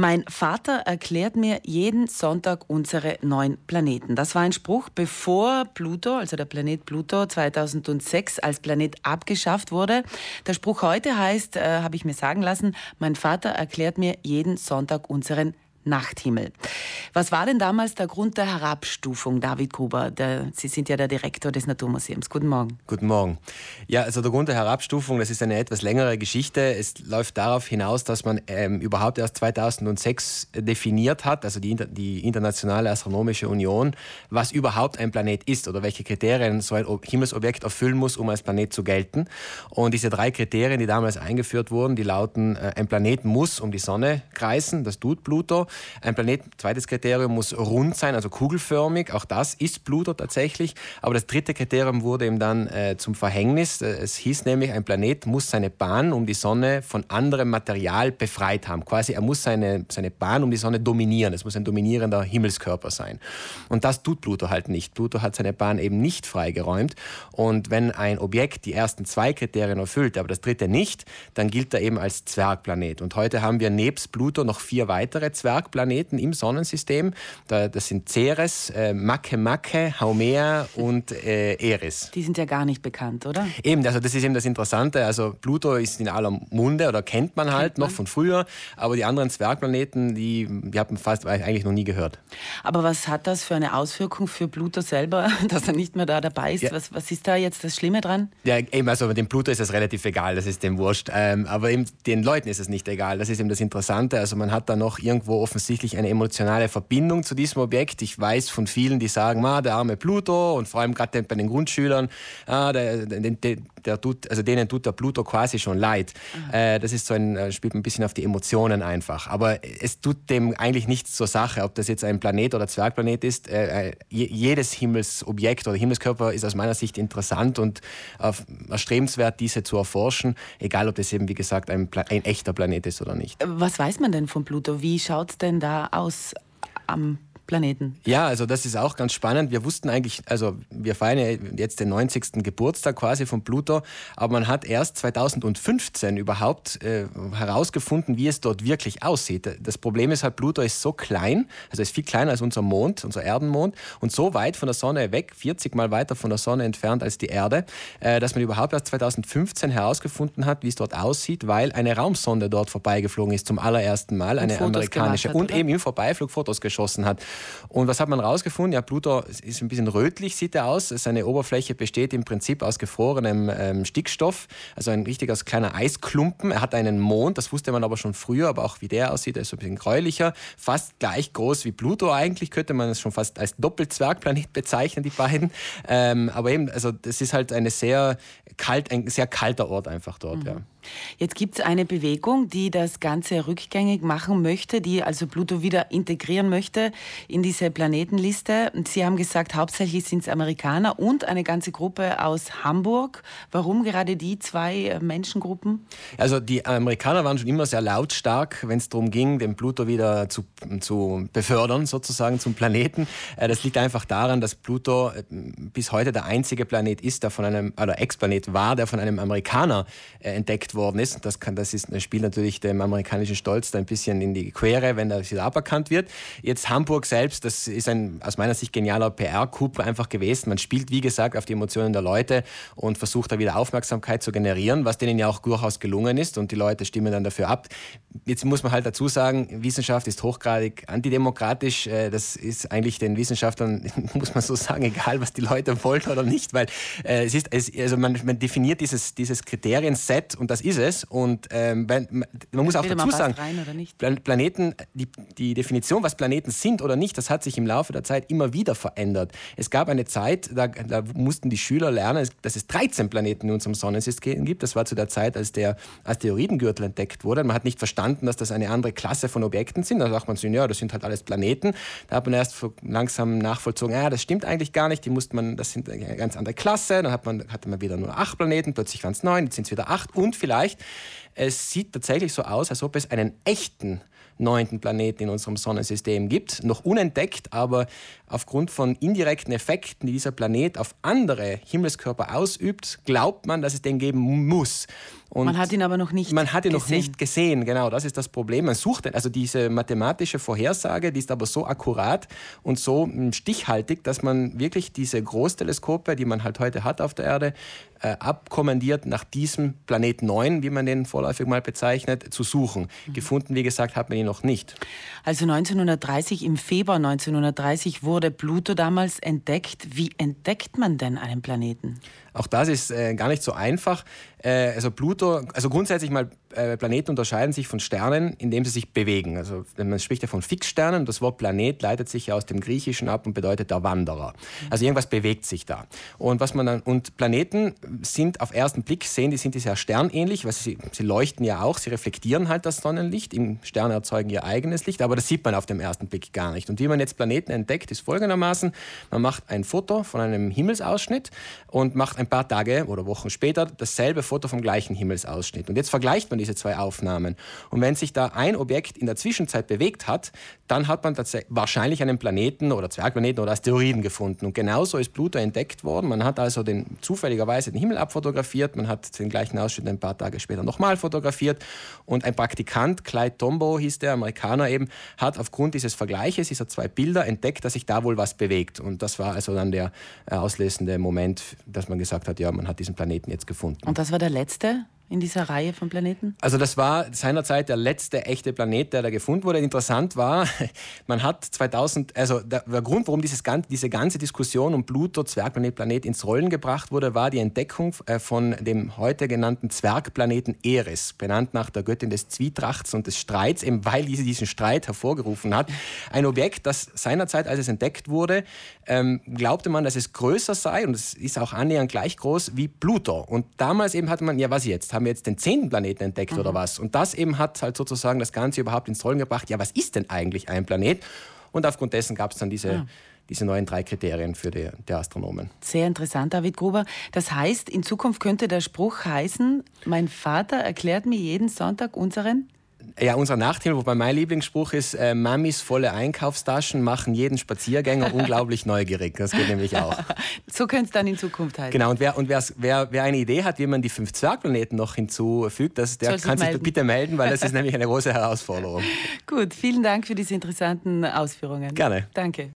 Mein Vater erklärt mir jeden Sonntag unsere neun Planeten. Das war ein Spruch, bevor Pluto, also der Planet Pluto 2006 als Planet abgeschafft wurde. Der Spruch heute heißt, äh, habe ich mir sagen lassen, mein Vater erklärt mir jeden Sonntag unseren Nachthimmel. Was war denn damals der Grund der Herabstufung, David Gruber? Der, Sie sind ja der Direktor des Naturmuseums. Guten Morgen. Guten Morgen. Ja, also der Grund der Herabstufung, das ist eine etwas längere Geschichte. Es läuft darauf hinaus, dass man ähm, überhaupt erst 2006 definiert hat, also die, die Internationale Astronomische Union, was überhaupt ein Planet ist oder welche Kriterien so ein Himmelsobjekt erfüllen muss, um als Planet zu gelten. Und diese drei Kriterien, die damals eingeführt wurden, die lauten, äh, ein Planet muss um die Sonne kreisen, das tut Pluto. Ein Planet, zweites Kriterium, muss rund sein, also kugelförmig. Auch das ist Pluto tatsächlich. Aber das dritte Kriterium wurde ihm dann äh, zum Verhängnis. Äh, es hieß nämlich, ein Planet muss seine Bahn um die Sonne von anderem Material befreit haben. Quasi, er muss seine, seine Bahn um die Sonne dominieren. Es muss ein dominierender Himmelskörper sein. Und das tut Pluto halt nicht. Pluto hat seine Bahn eben nicht freigeräumt. Und wenn ein Objekt die ersten zwei Kriterien erfüllt, aber das dritte nicht, dann gilt er eben als Zwergplanet. Und heute haben wir nebst Pluto noch vier weitere Zwergplaneten. Zwergplaneten im Sonnensystem. das sind Ceres, äh, Makemake, Haumea und äh, Eris. Die sind ja gar nicht bekannt, oder? Eben, also das ist eben das Interessante. Also Pluto ist in aller Munde oder kennt man halt kennt man. noch von früher, aber die anderen Zwergplaneten, die, die hat man fast eigentlich noch nie gehört. Aber was hat das für eine Auswirkung für Pluto selber, dass er nicht mehr da dabei ist? Ja. Was, was ist da jetzt das Schlimme dran? Ja, eben, also dem Pluto ist es relativ egal, das ist dem wurscht. Ähm, aber eben den Leuten ist es nicht egal. Das ist eben das Interessante. Also man hat da noch irgendwo offensichtlich eine emotionale Verbindung zu diesem Objekt. Ich weiß von vielen, die sagen, ah, der arme Pluto und vor allem gerade bei den Grundschülern, ah, der, der, der, der, tut, also denen tut der Pluto quasi schon leid. Äh, das ist so ein, äh, spielt ein bisschen auf die Emotionen einfach. Aber es tut dem eigentlich nichts zur Sache, ob das jetzt ein Planet oder Zwergplanet ist. Äh, äh jedes Himmelsobjekt oder Himmelskörper ist aus meiner Sicht interessant und erstrebenswert, diese zu erforschen, egal ob das eben, wie gesagt, ein, ein echter Planet ist oder nicht. Was weiß man denn von Pluto? Wie schaut es denn da aus am Planeten. Ja, also das ist auch ganz spannend. Wir wussten eigentlich, also wir feiern jetzt den 90. Geburtstag quasi von Pluto, aber man hat erst 2015 überhaupt äh, herausgefunden, wie es dort wirklich aussieht. Das Problem ist halt, Pluto ist so klein, also ist viel kleiner als unser Mond, unser Erdenmond und so weit von der Sonne weg, 40 mal weiter von der Sonne entfernt als die Erde, äh, dass man überhaupt erst 2015 herausgefunden hat, wie es dort aussieht, weil eine Raumsonde dort vorbeigeflogen ist zum allerersten Mal, eine amerikanische, hat, und eben im Vorbeiflug Fotos geschossen hat. Und was hat man rausgefunden? Ja, Pluto ist ein bisschen rötlich, sieht er aus. Seine Oberfläche besteht im Prinzip aus gefrorenem ähm, Stickstoff, also ein richtiger kleiner Eisklumpen. Er hat einen Mond, das wusste man aber schon früher, aber auch wie der aussieht, er ist so ein bisschen gräulicher. Fast gleich groß wie Pluto eigentlich, könnte man es schon fast als Doppelzwergplanet bezeichnen, die beiden. Ähm, aber eben, also das ist halt eine sehr kalt, ein sehr kalter Ort einfach dort, mhm. ja. Jetzt gibt es eine Bewegung, die das Ganze rückgängig machen möchte, die also Pluto wieder integrieren möchte in diese Planetenliste. Sie haben gesagt, hauptsächlich sind es Amerikaner und eine ganze Gruppe aus Hamburg. Warum gerade die zwei äh, Menschengruppen? Also die Amerikaner waren schon immer sehr lautstark, wenn es darum ging, den Pluto wieder zu, zu befördern, sozusagen zum Planeten. Äh, das liegt einfach daran, dass Pluto äh, bis heute der einzige Planet ist, der von einem, oder Explanet war, der von einem Amerikaner entdeckt worden ist. Das, kann, das, ist, das spielt natürlich dem amerikanischen Stolz da ein bisschen in die Quere, wenn das wieder aberkannt wird. Jetzt Hamburg selbst, das ist ein aus meiner Sicht genialer PR-Coup einfach gewesen. Man spielt, wie gesagt, auf die Emotionen der Leute und versucht da wieder Aufmerksamkeit zu generieren, was denen ja auch durchaus gelungen ist und die Leute stimmen dann dafür ab. Jetzt muss man halt dazu sagen, Wissenschaft ist hochgradig antidemokratisch. Äh, das ist eigentlich den Wissenschaftlern, muss man so sagen, egal, was die Leute wollen oder nicht, weil äh, es ist, also man, man definiert dieses, dieses Kriterienset und das ist es. Und ähm, man, muss auch dazu sagen, Planeten, die, die Definition, was Planeten sind oder nicht, das hat sich im Laufe der Zeit immer wieder verändert. Es gab eine Zeit, da, da mussten die Schüler lernen, dass es 13 Planeten in unserem Sonnensystem gibt. Das war zu der Zeit, als der Asteroidengürtel entdeckt wurde. Man hat nicht verstanden, dass das eine andere Klasse von Objekten sind. Da sagt man so, ja, das sind halt alles Planeten. Da hat man erst langsam nachvollzogen, ja, das stimmt eigentlich gar nicht. Die musste man, das sind eine ganz andere Klasse. Dann hat man, hatte man wieder nur acht Planeten, plötzlich waren es neun, jetzt sind es wieder acht und vielleicht vielleicht, es sieht tatsächlich so aus, als ob es einen echten neunten Planeten in unserem Sonnensystem gibt. Noch unentdeckt, aber aufgrund von indirekten Effekten, die dieser Planet auf andere Himmelskörper ausübt, glaubt man, dass es den geben muss. Und man hat ihn aber noch nicht Man hat ihn gesehen. noch nicht gesehen, genau, das ist das Problem. Man sucht den, also diese mathematische Vorhersage, die ist aber so akkurat und so hm, stichhaltig, dass man wirklich diese Großteleskope, die man halt heute hat auf der Erde, äh, abkommandiert, nach diesem Planet 9, wie man den vorläufig mal bezeichnet, zu suchen. Mhm. Gefunden, wie gesagt, hat man ihn noch nicht. Also 1930, im Februar 1930 wurde Pluto damals entdeckt. Wie entdeckt man denn einen Planeten? Auch das ist äh, gar nicht so einfach. Äh, also Pluto, also grundsätzlich mal äh, Planeten unterscheiden sich von Sternen, indem sie sich bewegen. Also man spricht ja von Fixsternen. Das Wort Planet leitet sich ja aus dem Griechischen ab und bedeutet der Wanderer. Also irgendwas bewegt sich da. Und was man dann und Planeten sind auf ersten Blick sehen, die sind die sehr sternähnlich, weil sie, sie leuchten ja auch, sie reflektieren halt das Sonnenlicht. Im Sterne erzeugen ihr eigenes Licht, aber das sieht man auf dem ersten Blick gar nicht. Und wie man jetzt Planeten entdeckt, ist folgendermaßen: Man macht ein Foto von einem Himmelsausschnitt und macht ein paar Tage oder Wochen später dasselbe Foto vom gleichen Himmelsausschnitt. Und jetzt vergleicht man diese zwei Aufnahmen. Und wenn sich da ein Objekt in der Zwischenzeit bewegt hat, dann hat man wahrscheinlich einen Planeten oder Zwergplaneten oder Asteroiden gefunden. Und genauso ist Pluto entdeckt worden. Man hat also den, zufälligerweise den Himmel abfotografiert, man hat den gleichen Ausschnitt ein paar Tage später nochmal fotografiert. Und ein Praktikant, Clyde Tombaugh hieß der Amerikaner eben, hat aufgrund dieses Vergleiches, dieser zwei Bilder, entdeckt, dass sich da wohl was bewegt. Und das war also dann der äh, auslösende Moment, dass man gesagt hat, ja, man hat diesen Planeten jetzt gefunden. Und das war der letzte in dieser Reihe von Planeten? Also das war seinerzeit der letzte echte Planet, der da gefunden wurde. Interessant war, man hat 2000, also der, Grund, warum dieses, diese ganze Diskussion um Pluto, Zwergplanet, Planet ins Rollen gebracht wurde, war die Entdeckung äh, von dem heute genannten Zwergplaneten Eris, benannt nach der Göttin des Zwietrachts und des Streits, eben weil diese diesen Streit hervorgerufen hat. Ein Objekt, das seinerzeit, als es entdeckt wurde, ähm, glaubte man, dass es größer sei und es ist auch annähernd gleich groß wie Pluto. Und damals eben hatte man, ja was jetzt? Haben wir jetzt den zehnten Planeten entdeckt mhm. oder was? Und das eben hat halt sozusagen das Ganze überhaupt ins Rollen gebracht. Ja, was ist denn eigentlich ein Planet? Und aufgrund dessen gab es dann diese, ja. diese neuen drei Kriterien für die, die Astronomen. Sehr interessant, David Gruber. Das heißt, in Zukunft könnte der Spruch heißen, mein Vater erklärt mir jeden Sonntag unseren ja, unser Nachteil, wobei mein Lieblingsspruch ist, äh, Mamis volle Einkaufstaschen machen jeden Spaziergänger unglaublich neugierig. Das geht nämlich auch. so könnte es dann in Zukunft heißen. Genau, und, wer, und wer, wer eine Idee hat, wie man die fünf Zwergplaneten noch hinzufügt, das, der kann sich melden. bitte melden, weil das ist nämlich eine große Herausforderung. Gut, vielen Dank für diese interessanten Ausführungen. Gerne. Danke.